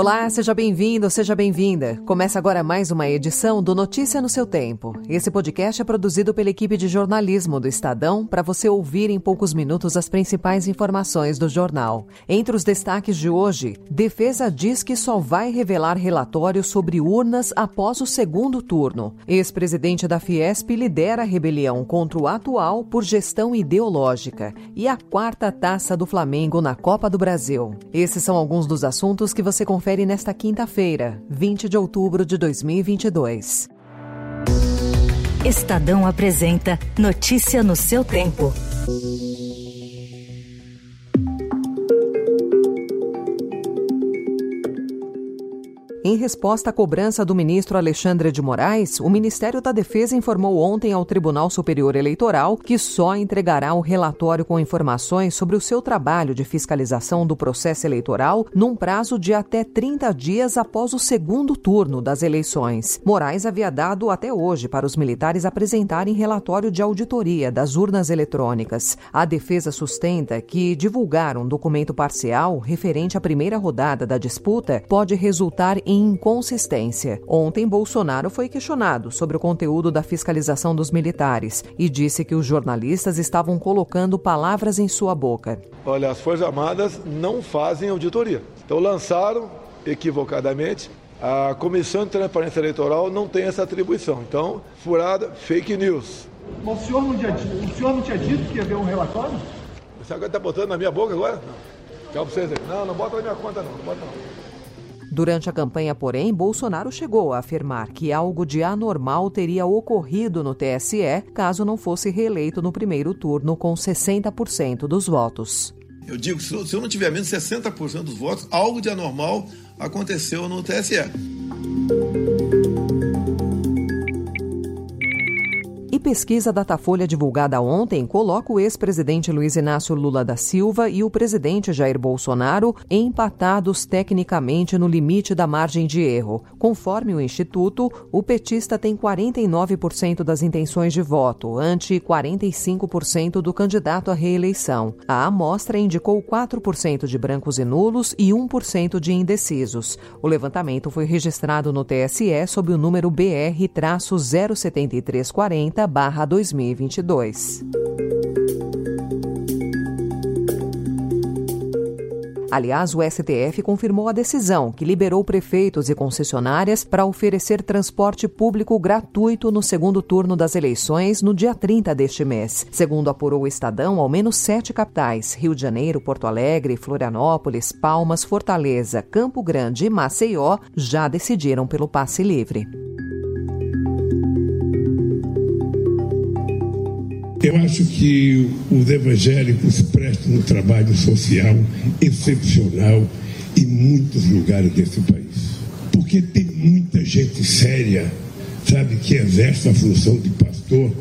Olá, seja bem-vindo, seja bem-vinda. Começa agora mais uma edição do Notícia no seu Tempo. Esse podcast é produzido pela equipe de jornalismo do Estadão para você ouvir em poucos minutos as principais informações do jornal. Entre os destaques de hoje, defesa diz que só vai revelar relatório sobre urnas após o segundo turno. Ex-presidente da Fiesp lidera a rebelião contra o atual por gestão ideológica. E a quarta taça do Flamengo na Copa do Brasil. Esses são alguns dos assuntos que você confere confere nesta quinta-feira, 20 de outubro de 2022. Estadão apresenta Notícia no seu tempo. Em resposta à cobrança do ministro Alexandre de Moraes, o Ministério da Defesa informou ontem ao Tribunal Superior Eleitoral que só entregará o relatório com informações sobre o seu trabalho de fiscalização do processo eleitoral num prazo de até 30 dias após o segundo turno das eleições. Moraes havia dado até hoje para os militares apresentarem relatório de auditoria das urnas eletrônicas. A defesa sustenta que divulgar um documento parcial referente à primeira rodada da disputa pode resultar em inconsistência. Ontem, Bolsonaro foi questionado sobre o conteúdo da fiscalização dos militares e disse que os jornalistas estavam colocando palavras em sua boca. Olha, as Forças Armadas não fazem auditoria. Então lançaram equivocadamente a Comissão de Transparência Eleitoral não tem essa atribuição. Então, furada, fake news. Mas o senhor não tinha, o senhor não tinha dito que ia haver um relatório? Você agora está botando na minha boca agora? Não. Tchau para vocês aí. Não, não bota na minha conta não, não bota não. Durante a campanha, porém, Bolsonaro chegou a afirmar que algo de anormal teria ocorrido no TSE caso não fosse reeleito no primeiro turno com 60% dos votos. Eu digo se eu não tiver menos de 60% dos votos, algo de anormal aconteceu no TSE. Pesquisa Datafolha divulgada ontem coloca o ex-presidente Luiz Inácio Lula da Silva e o presidente Jair Bolsonaro empatados tecnicamente no limite da margem de erro. Conforme o Instituto, o petista tem 49% das intenções de voto, ante 45% do candidato à reeleição. A amostra indicou 4% de brancos e nulos e 1% de indecisos. O levantamento foi registrado no TSE sob o número BR-07340 2022. Aliás, o STF confirmou a decisão que liberou prefeitos e concessionárias para oferecer transporte público gratuito no segundo turno das eleições no dia 30 deste mês. Segundo apurou o Estadão, ao menos sete capitais, Rio de Janeiro, Porto Alegre, Florianópolis, Palmas, Fortaleza, Campo Grande e Maceió, já decidiram pelo passe livre. Eu acho que os evangélicos prestam um trabalho social excepcional em muitos lugares desse país. Porque tem muita gente séria, sabe, que exerce a função de pastor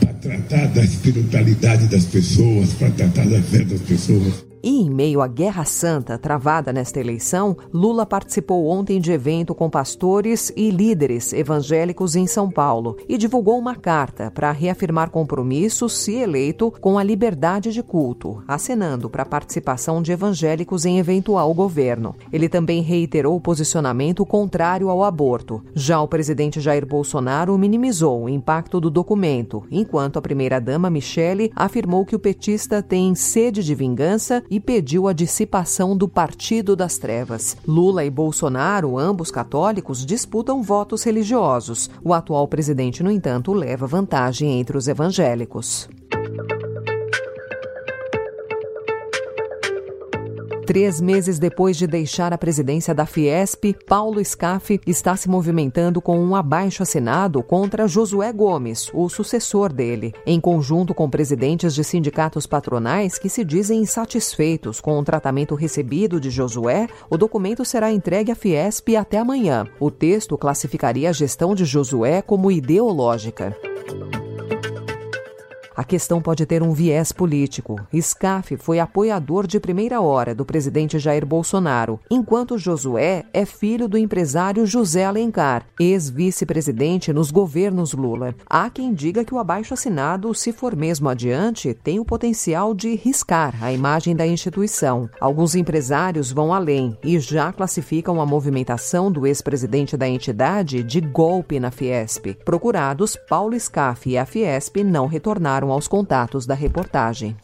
para tratar da espiritualidade das pessoas, para tratar da fé das pessoas. E em meio à Guerra Santa travada nesta eleição, Lula participou ontem de evento com pastores e líderes evangélicos em São Paulo e divulgou uma carta para reafirmar compromissos, se eleito, com a liberdade de culto, acenando para a participação de evangélicos em eventual governo. Ele também reiterou o posicionamento contrário ao aborto. Já o presidente Jair Bolsonaro minimizou o impacto do documento, enquanto a primeira-dama Michele afirmou que o petista tem sede de vingança e pediu a dissipação do Partido das Trevas. Lula e Bolsonaro, ambos católicos, disputam votos religiosos. O atual presidente, no entanto, leva vantagem entre os evangélicos. Três meses depois de deixar a presidência da Fiesp, Paulo Scaff está se movimentando com um abaixo-assinado contra Josué Gomes, o sucessor dele, em conjunto com presidentes de sindicatos patronais que se dizem insatisfeitos com o tratamento recebido de Josué. O documento será entregue à Fiesp até amanhã. O texto classificaria a gestão de Josué como ideológica. A questão pode ter um viés político. SCAF foi apoiador de primeira hora do presidente Jair Bolsonaro, enquanto Josué é filho do empresário José Alencar, ex-vice-presidente nos governos Lula. Há quem diga que o abaixo-assinado, se for mesmo adiante, tem o potencial de riscar a imagem da instituição. Alguns empresários vão além e já classificam a movimentação do ex-presidente da entidade de golpe na Fiesp. Procurados, Paulo Scaff e a Fiesp não retornaram aos contatos da reportagem.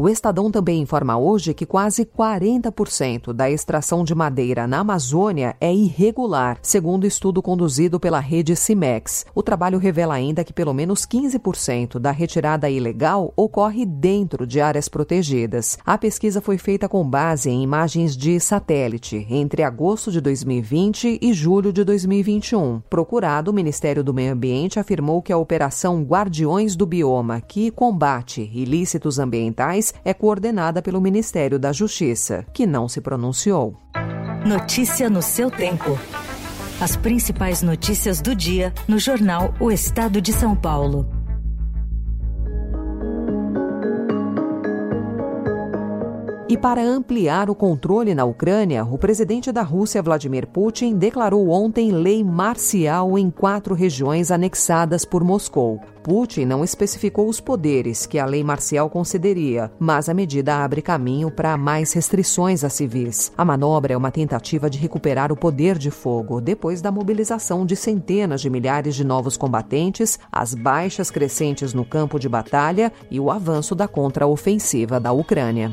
O Estadão também informa hoje que quase 40% da extração de madeira na Amazônia é irregular, segundo estudo conduzido pela rede Cimex. O trabalho revela ainda que pelo menos 15% da retirada ilegal ocorre dentro de áreas protegidas. A pesquisa foi feita com base em imagens de satélite entre agosto de 2020 e julho de 2021. Procurado, o Ministério do Meio Ambiente afirmou que a operação Guardiões do Bioma, que combate ilícitos ambientais, é coordenada pelo Ministério da Justiça, que não se pronunciou. Notícia no seu tempo. As principais notícias do dia no jornal O Estado de São Paulo. Para ampliar o controle na Ucrânia, o presidente da Rússia, Vladimir Putin, declarou ontem lei marcial em quatro regiões anexadas por Moscou. Putin não especificou os poderes que a lei marcial concederia, mas a medida abre caminho para mais restrições a civis. A manobra é uma tentativa de recuperar o poder de fogo depois da mobilização de centenas de milhares de novos combatentes, as baixas crescentes no campo de batalha e o avanço da contraofensiva da Ucrânia.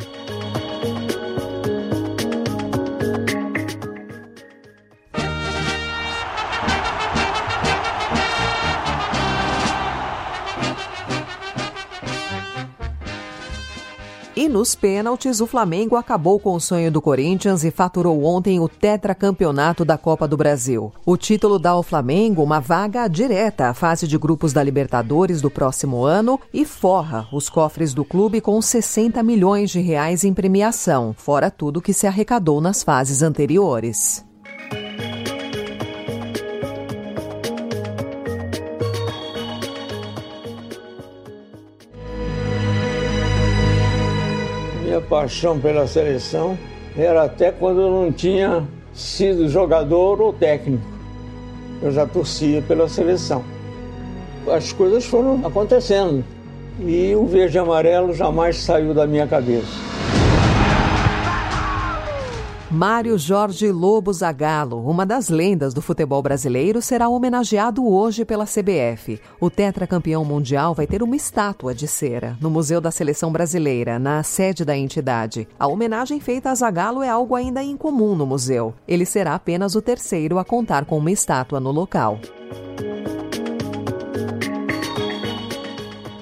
E nos pênaltis, o Flamengo acabou com o sonho do Corinthians e faturou ontem o tetracampeonato da Copa do Brasil. O título dá ao Flamengo uma vaga direta à fase de grupos da Libertadores do próximo ano e forra os cofres do clube com 60 milhões de reais em premiação, fora tudo que se arrecadou nas fases anteriores. Minha paixão pela seleção era até quando eu não tinha sido jogador ou técnico. Eu já torcia pela seleção. As coisas foram acontecendo e o verde e amarelo jamais saiu da minha cabeça. Mário Jorge Lobo Zagallo, uma das lendas do futebol brasileiro, será homenageado hoje pela CBF. O tetracampeão mundial vai ter uma estátua de cera no Museu da Seleção Brasileira, na sede da entidade. A homenagem feita a Zagallo é algo ainda incomum no museu. Ele será apenas o terceiro a contar com uma estátua no local.